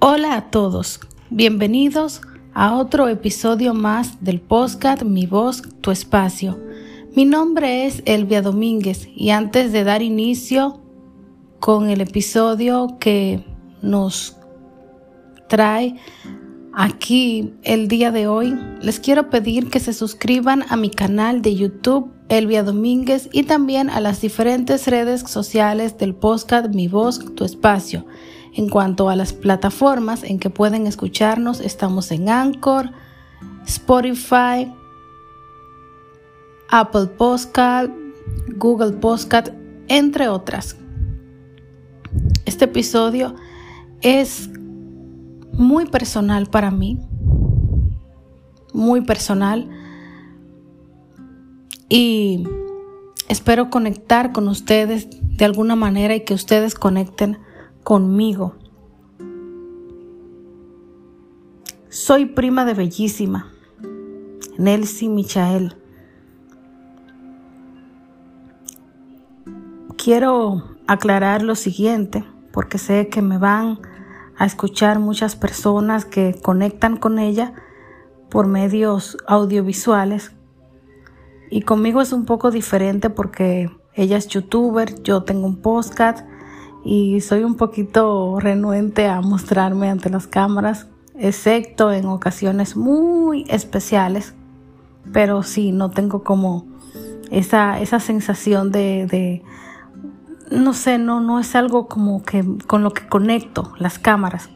Hola a todos, bienvenidos a otro episodio más del podcast Mi voz, tu espacio. Mi nombre es Elvia Domínguez y antes de dar inicio con el episodio que nos trae aquí el día de hoy, les quiero pedir que se suscriban a mi canal de YouTube Elvia Domínguez y también a las diferentes redes sociales del podcast Mi voz, tu espacio. En cuanto a las plataformas en que pueden escucharnos, estamos en Anchor, Spotify, Apple Podcast, Google Podcast, entre otras. Este episodio es muy personal para mí, muy personal, y espero conectar con ustedes de alguna manera y que ustedes conecten conmigo. Soy prima de Bellísima, Nelsie Michael. Quiero aclarar lo siguiente, porque sé que me van a escuchar muchas personas que conectan con ella por medios audiovisuales. Y conmigo es un poco diferente porque ella es youtuber, yo tengo un podcast y soy un poquito renuente a mostrarme ante las cámaras, excepto en ocasiones muy especiales, pero sí, no tengo como esa, esa sensación de, de, no sé, no, no es algo como que con lo que conecto las cámaras.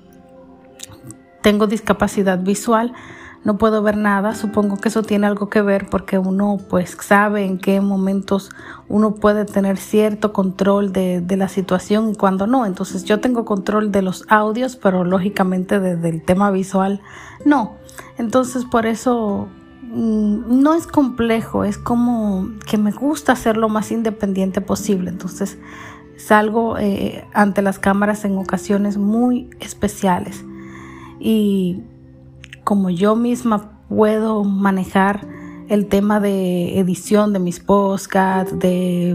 Tengo discapacidad visual, no puedo ver nada. Supongo que eso tiene algo que ver porque uno pues sabe en qué momentos uno puede tener cierto control de, la situación y cuando no. Entonces yo tengo control de los audios, pero lógicamente desde el tema visual no. Entonces por eso mm, no es complejo, es como que me gusta ser lo más independiente posible. Entonces salgo eh, ante las cámaras en ocasiones muy especiales. Y como yo misma puedo manejar el tema de edición de mis podcasts, de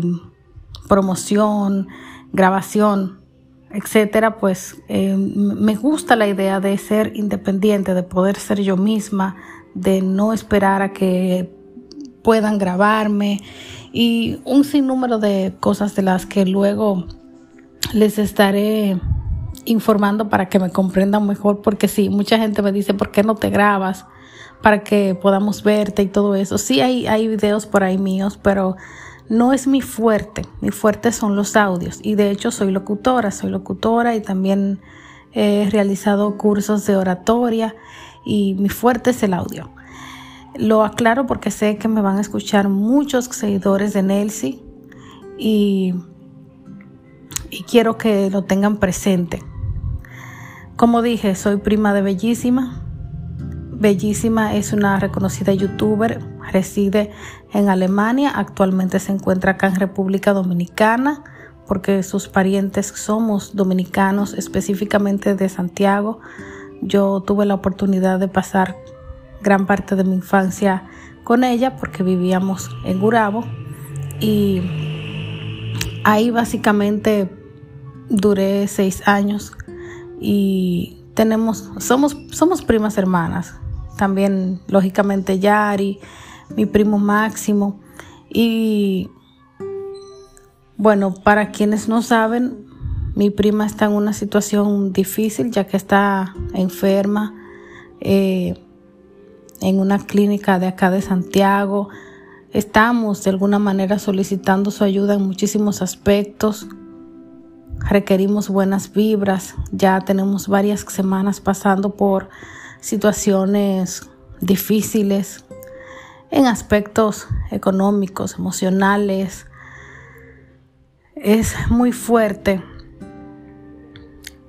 promoción, grabación, etcétera, pues eh, me gusta la idea de ser independiente, de poder ser yo misma, de no esperar a que puedan grabarme y un sinnúmero de cosas de las que luego les estaré informando para que me comprendan mejor, porque sí, mucha gente me dice, ¿por qué no te grabas? Para que podamos verte y todo eso. Sí, hay, hay videos por ahí míos, pero no es mi fuerte. Mi fuerte son los audios. Y de hecho soy locutora, soy locutora y también he realizado cursos de oratoria y mi fuerte es el audio. Lo aclaro porque sé que me van a escuchar muchos seguidores de Nelsie y, y quiero que lo tengan presente. Como dije, soy prima de Bellísima. Bellísima es una reconocida youtuber, reside en Alemania, actualmente se encuentra acá en República Dominicana porque sus parientes somos dominicanos, específicamente de Santiago. Yo tuve la oportunidad de pasar gran parte de mi infancia con ella porque vivíamos en Gurabo y ahí básicamente duré seis años y tenemos, somos, somos primas hermanas. También, lógicamente, Yari, mi primo Máximo. Y bueno, para quienes no saben, mi prima está en una situación difícil ya que está enferma eh, en una clínica de acá de Santiago. Estamos de alguna manera solicitando su ayuda en muchísimos aspectos requerimos buenas vibras. Ya tenemos varias semanas pasando por situaciones difíciles en aspectos económicos, emocionales. Es muy fuerte.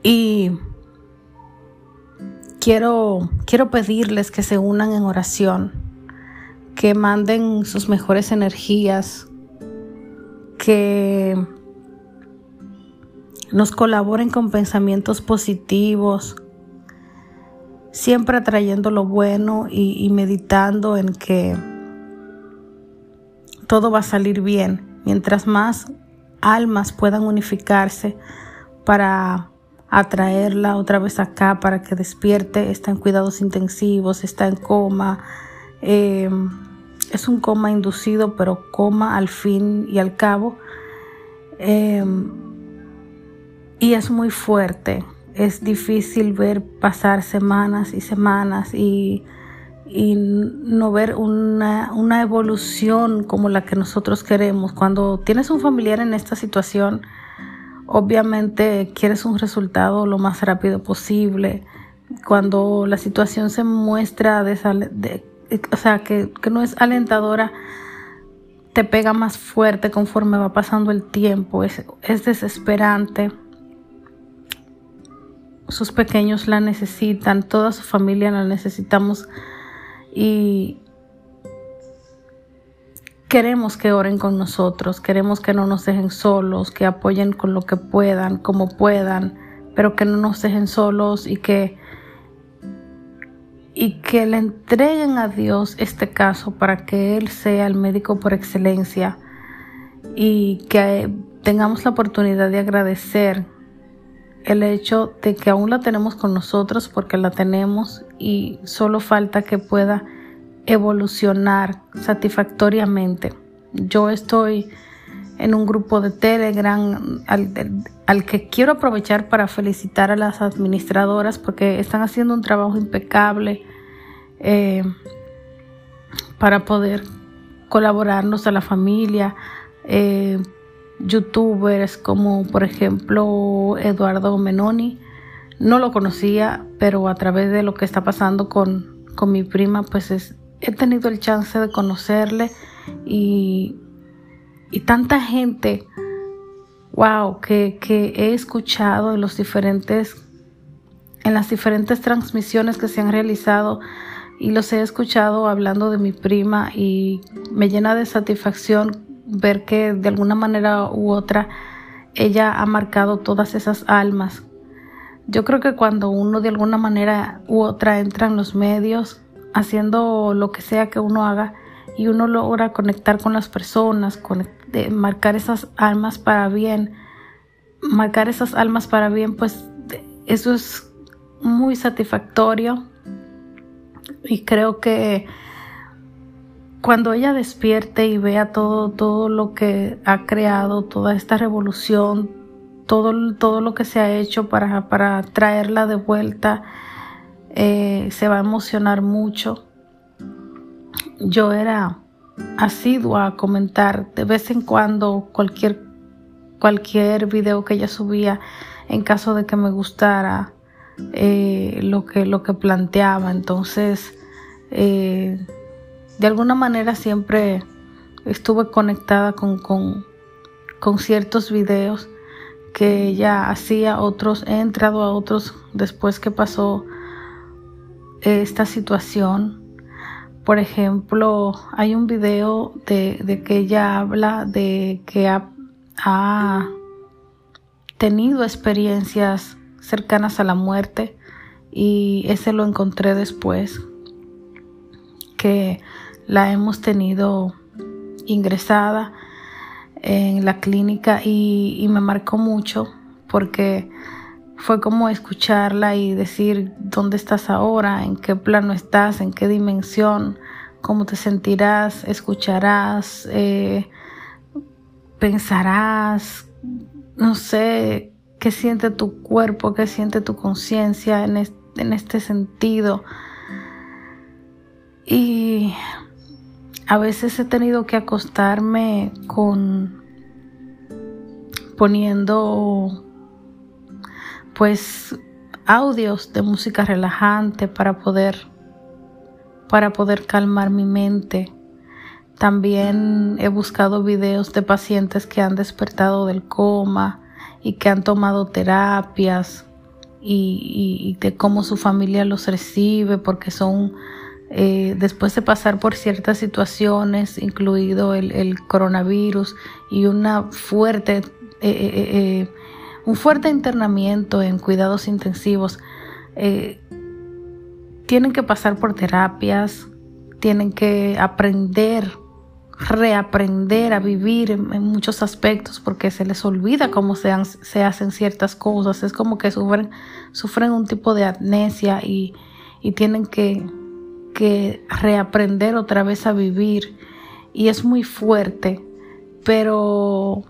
Y quiero, quiero pedirles que se unan en oración, que manden sus mejores energías, que nos colaboren con pensamientos positivos, siempre atrayendo lo bueno y, meditando en que todo va a salir bien. Mientras más almas puedan unificarse para a traerla otra vez acá para que despierte. Está en cuidados intensivos, está en coma. Em, es un coma inducido, pero coma al fin y al cabo. Em, y es muy fuerte. Es difícil ver pasar semanas y semanas y, no ver una, una evolución como la que nosotros queremos. Cuando tienes un familiar en esta situación, Obviamente quieres un resultado lo más rápido posible. Cuando la situación se muestra de, o sea, que, no es alentadora, te pega más fuerte conforme va pasando el tiempo. Es, es desesperante. Sus pequeños la necesitan, toda su familia la necesitamos. Y, Queremos que oren con nosotros, queremos que no nos dejen solos, que apoyen con lo que puedan, como puedan, pero que no nos dejen solos y que y que le entreguen a Dios este caso para que Él sea el médico por excelencia y que tengamos la oportunidad de agradecer el hecho de que aún la tenemos con nosotros porque la tenemos y solo falta que pueda evolucionar satisfactoriamente. Yo estoy en un grupo de Telegram al, que quiero aprovechar para felicitar a las administradoras porque están haciendo un trabajo impecable eh, para poder colaborarnos a la familia. Eh, youtubers como por ejemplo Eduardo Menoni. No lo conocía, pero a través de lo que está pasando con, con mi prima, pues es, he tenido el chance de conocerle y, y tanta gente, wow, que, que he escuchado en los diferentes, en las diferentes transmisiones que se han realizado y los he escuchado hablando de mi prima y me llena de satisfacción ver que de alguna manera u otra ella ha marcado todas esas almas. Yo creo que cuando uno de alguna manera u otra entra en los medios, haciendo lo que sea que uno haga y uno logra conectar con las personas, marcar esas almas para bien, marcar esas almas para bien, pues eso es muy satisfactorio y creo que cuando ella despierte y vea todo, todo lo que ha creado, toda esta revolución, todo, todo lo que se ha hecho para, para traerla de vuelta, eh, se va a emocionar mucho. Yo era asidua a comentar de vez en cuando cualquier, cualquier video que ella subía en caso de que me gustara eh, lo, que, lo que planteaba. Entonces, eh, de alguna manera siempre estuve conectada con, con, con ciertos videos que ella hacía, otros, he entrado a otros después que pasó esta situación. Por ejemplo, hay un video de, que ella habla de que ha, ha tenido experiencias cercanas a la muerte y ese lo encontré después que la hemos tenido ingresada en la clínica y, me marcó mucho porque fue como escucharla y decir dónde estás ahora, en qué plano estás, en qué dimensión, cómo te sentirás, escucharás, eh, pensarás, no sé, qué siente tu cuerpo, qué siente tu conciencia en, en este sentido. Y a veces he tenido que acostarme con poniendo pues audios de música relajante para poder para poder calmar mi mente. También he buscado videos de pacientes que han despertado del coma y que han tomado terapias y, de cómo su familia los recibe porque son eh, después de pasar por ciertas situaciones, incluido el, coronavirus y una fuerte eh, eh, un fuerte internamiento en cuidados intensivos, eh, tienen que pasar por terapias, tienen que aprender reaprender a vivir en, muchos aspectos porque se les olvida cómo se, se, hacen ciertas cosas. Es como que sufren, sufren un tipo de amnesia y, y tienen que, que reaprender otra vez a vivir. Y es muy fuerte, pero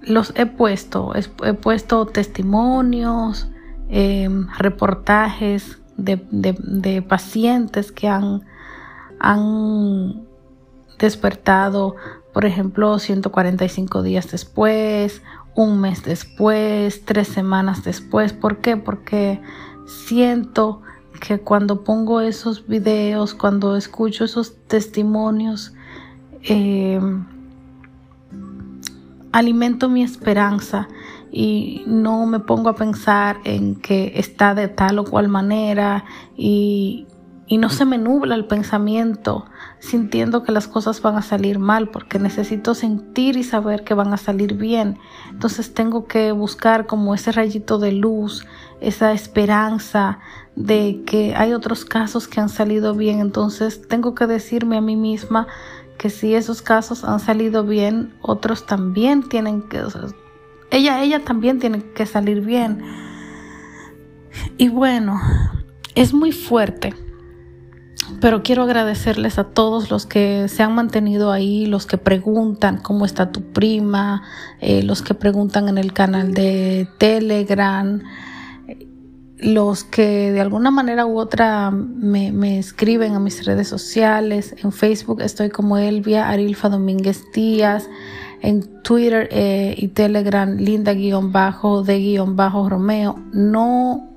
los he puesto, he puesto testimonios, em, reportajes de, de, pacientes que han, han despertado, por ejemplo, 145 días después, un mes después, tres semanas después. ¿Por qué? Porque siento que cuando pongo esos videos, cuando escucho esos testimonios, eh, alimento mi esperanza y no me pongo a pensar en que está de tal o cual manera y, y no se me nubla el pensamiento sintiendo que las cosas van a salir mal porque necesito sentir y saber que van a salir bien. Entonces tengo que buscar como ese rayito de luz, esa esperanza de que hay otros casos que han salido bien. Entonces tengo que decirme a mí misma que si esos casos han salido bien, otros también tienen que, ella, ella también tiene que salir bien. Y bueno, es muy fuerte, pero quiero agradecerles a todos los que se han mantenido ahí, los que preguntan cómo está tu prima, eh, los que preguntan en el canal de Telegram los que de alguna manera u otra me, escriben a mis redes sociales. En Facebook estoy como Elvia Arilfa Domínguez Díaz. En Twitter eh, y Telegram Linda-de-Romeo. No,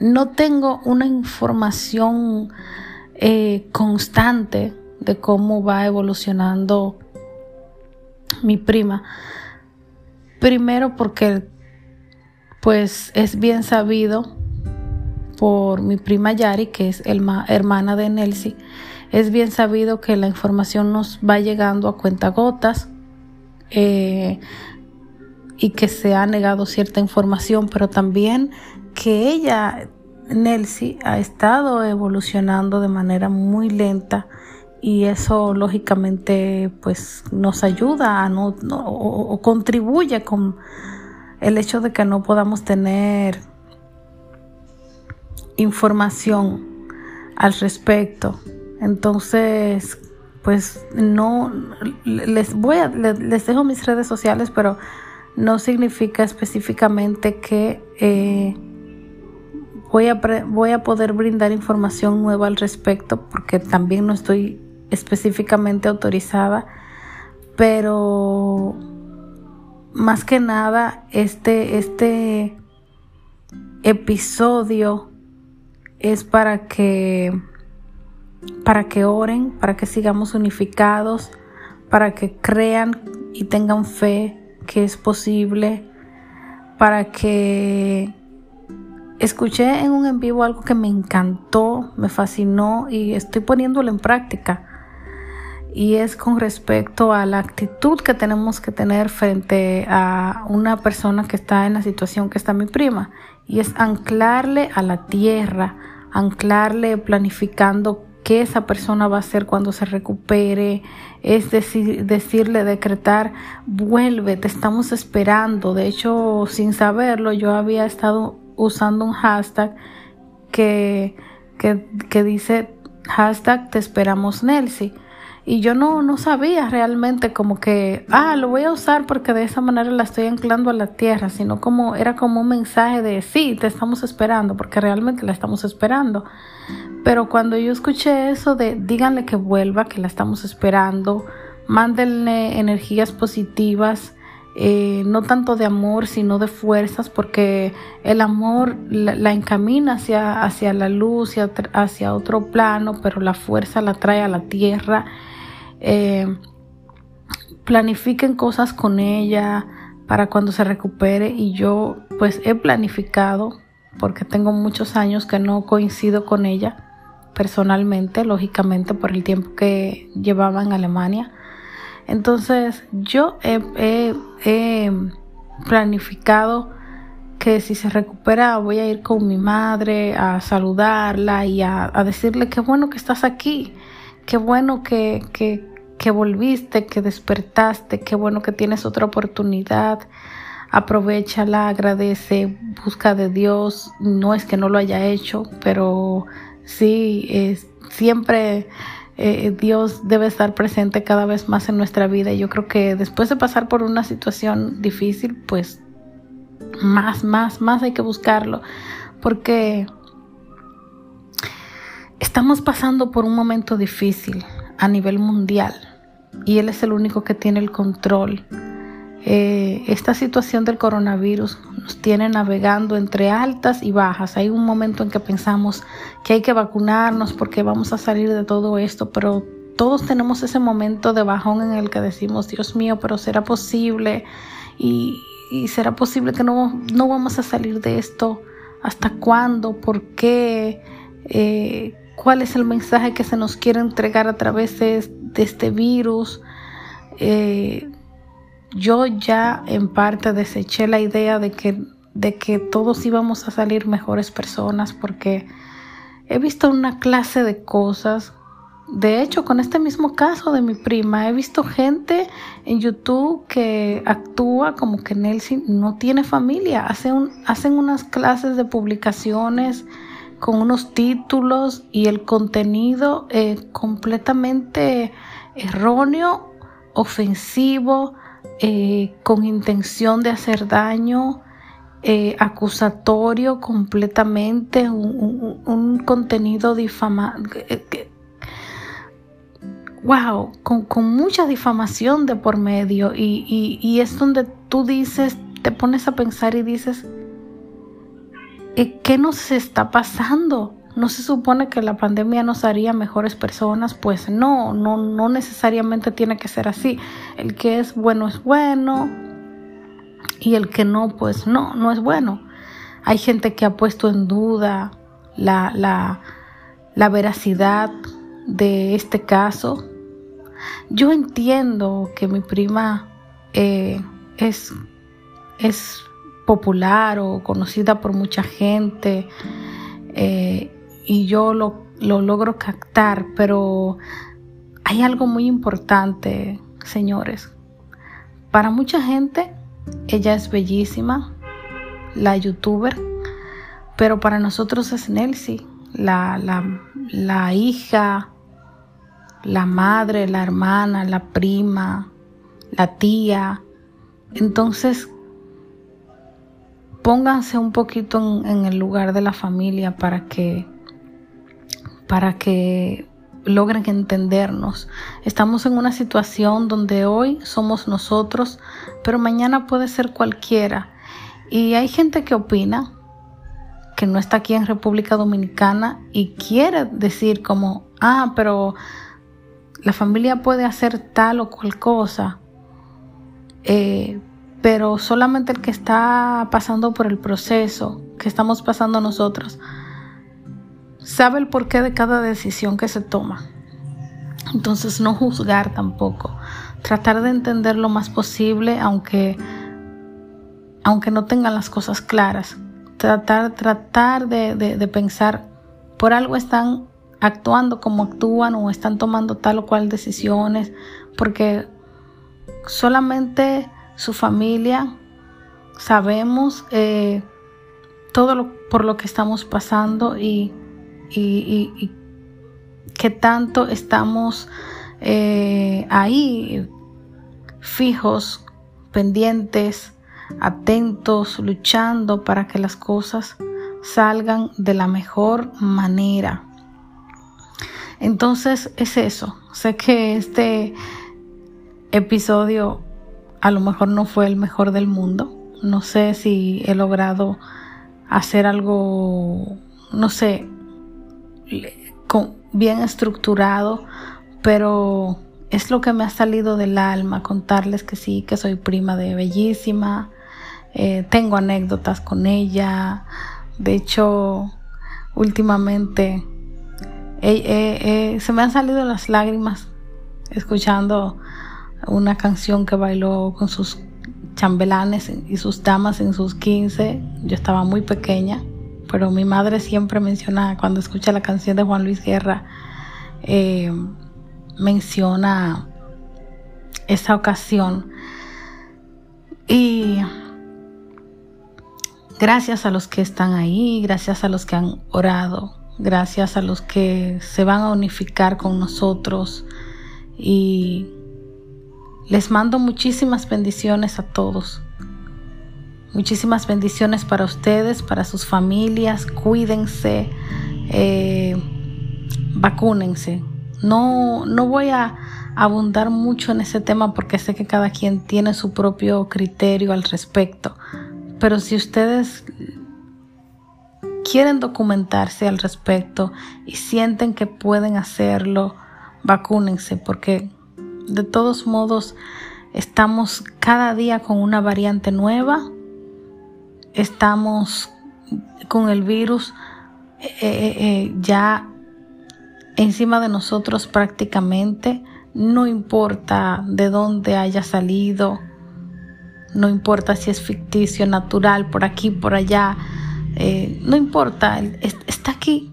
no tengo una información eh, constante de cómo va evolucionando mi prima. Primero porque pues es bien sabido por mi prima Yari, que es el hermana de Nelsie, es bien sabido que la información nos va llegando a cuentagotas eh, y que se ha negado cierta información, pero también que ella, Nelsie, ha estado evolucionando de manera muy lenta y eso lógicamente pues nos ayuda o contribuye con el hecho de que no podamos tener información al respecto. Entonces, pues no les voy a les dejo mis redes sociales, pero no significa específicamente que eh, voy, a, voy a poder brindar información nueva al respecto, porque también no estoy específicamente autorizada, pero más que nada este, este episodio es para que para que oren, para que sigamos unificados, para que crean y tengan fe que es posible, para que escuché en un en vivo algo que me encantó, me fascinó y estoy poniéndolo en práctica. Y es con respecto a la actitud que tenemos que tener frente a una persona que está en la situación que está mi prima. Y es anclarle a la tierra, anclarle planificando qué esa persona va a hacer cuando se recupere, es decir, decirle, decretar, vuelve, te estamos esperando. De hecho, sin saberlo, yo había estado usando un hashtag que, que, que dice hashtag te esperamos Nelsie y yo no, no sabía realmente como que, ah, lo voy a usar porque de esa manera la estoy anclando a la tierra, sino como era como un mensaje de, sí, te estamos esperando, porque realmente la estamos esperando. Pero cuando yo escuché eso de, díganle que vuelva, que la estamos esperando, mándenle energías positivas, eh, no tanto de amor, sino de fuerzas, porque el amor la, encamina hacia, hacia la luz, hacia, hacia otro plano, pero la fuerza la trae a la tierra eh, planifiquen cosas con ella para cuando se recupere y yo pues he planificado porque tengo muchos años que no coincido con ella personalmente, lógicamente por el tiempo que llevaba en Alemania. Entonces yo he, planificado que si se recupera voy a ir con mi madre a saludarla y a, decirle qué bueno que estás aquí, qué bueno que, que volviste, que despertaste, qué bueno que tienes otra oportunidad. Aprovechala, agradece, busca de Dios. No es que no lo haya hecho, pero sí, siempre eh, Dios debe estar presente cada vez más en nuestra vida. Yo creo que después de pasar por una situación difícil, pues más, más, más hay que buscarlo. Porque estamos pasando por un momento difícil a nivel mundial y Él es el único que tiene el control. Eh, esta situación del coronavirus nos tiene navegando entre altas y bajas. Hay un momento en que pensamos que hay que vacunarnos porque vamos a salir de todo esto, pero todos tenemos ese momento de bajón en el que decimos, Dios mío, pero será posible y, será posible que no, no, vamos a salir de esto. ¿Hasta cuándo? ¿Por qué? Eh, cuál es el mensaje que se nos quiere entregar a través de, este virus. Eh, yo ya en parte deseché la idea de que, de que todos íbamos a salir mejores personas porque he visto una clase de cosas. De hecho, con este mismo caso de mi prima, he visto gente en YouTube que actúa como que Nelson no tiene familia. Hacen, hacen unas clases de publicaciones con unos títulos y el contenido eh, completamente erróneo, ofensivo, eh, con intención de hacer daño, eh, acusatorio completamente, un, contenido difamante. Wow, con, mucha difamación de por medio y, y es donde tú dices, te pones a pensar y dices, ¿qué nos está pasando? ¿No se supone que la pandemia nos haría mejores personas? Pues no, no, no necesariamente tiene que ser así. El que es bueno es bueno y el que no, pues no, no es bueno. Hay gente que ha puesto en duda la, la, veracidad de este caso. Yo entiendo que mi prima eh, es, es popular o conocida por mucha gente eh, y yo lo, lo logro captar, pero hay algo muy importante, señores. Para mucha gente, ella es bellísima, la youtuber, pero para nosotros es Nelsie, la, la, la hija, la madre, la hermana, la prima, la tía. Entonces, pónganse un poquito en, el lugar de la familia para que para que logren entendernos. Estamos en una situación donde hoy somos nosotros, pero mañana puede ser cualquiera. Y hay gente que opina que no está aquí en República Dominicana y quiere decir como, ah, pero la familia puede hacer tal o cual cosa. Eh, pero solamente el que está pasando por el proceso que estamos pasando nosotros sabe el porqué de cada decisión que se toma. Entonces no juzgar tampoco, tratar de entender lo más posible aunque aunque no tengan las cosas claras. Tratar, tratar de, de pensar, por algo están actuando como actúan o están tomando tal o cual decisiones, porque solamente su familia, sabemos eh, todo lo, por lo que estamos pasando y, y, que tanto estamos eh, ahí fijos, pendientes, atentos, luchando para que las cosas salgan de la mejor manera. Entonces es eso. Sé que este episodio a lo mejor no fue el mejor del mundo. No sé si he logrado hacer algo, no sé, bien estructurado, pero es lo que me ha salido del alma contarles que sí, que soy prima de Bellísima, eh, tengo anécdotas con ella, de hecho, últimamente se me han salido las lágrimas escuchando una canción que bailó con sus chambelanes y sus damas en sus 15. Yo estaba muy pequeña, pero mi madre siempre menciona, cuando escucha la canción de Juan Luis Guerra, eh, menciona esa ocasión. Y gracias a los que están ahí, gracias a los que han orado, gracias a los que se van a unificar con nosotros y les mando muchísimas bendiciones a todos. Muchísimas bendiciones para ustedes, para sus familias. Cuídense, eh, vacúnense. No, no voy a abundar mucho en ese tema porque sé que cada quien tiene su propio criterio al respecto. Pero si ustedes quieren documentarse al respecto y sienten que pueden hacerlo, vacúnense porque de todos modos estamos cada día con una variante nueva, estamos con el virus eh, eh, eh, ya encima de nosotros prácticamente, no importa de dónde haya salido, no importa si es ficticio, natural, por aquí, por allá, no importa, está aquí,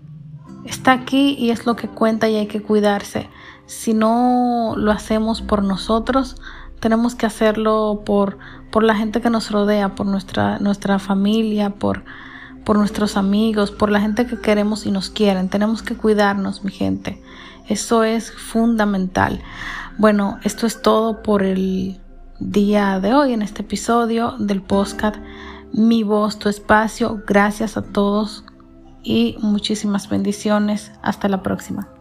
está aquí y es lo que cuenta y hay que cuidarse. Si no lo hacemos por nosotros, tenemos que hacerlo por, por la gente que nos rodea, por nuestra, nuestra familia, por, por nuestros amigos, por la gente que queremos y nos quieren. Tenemos que cuidarnos, mi gente. Eso es fundamental. Bueno, esto es todo por el día de hoy en este episodio del podcast Mi voz, tu espacio. Gracias a todos y muchísimas bendiciones. Hasta la próxima.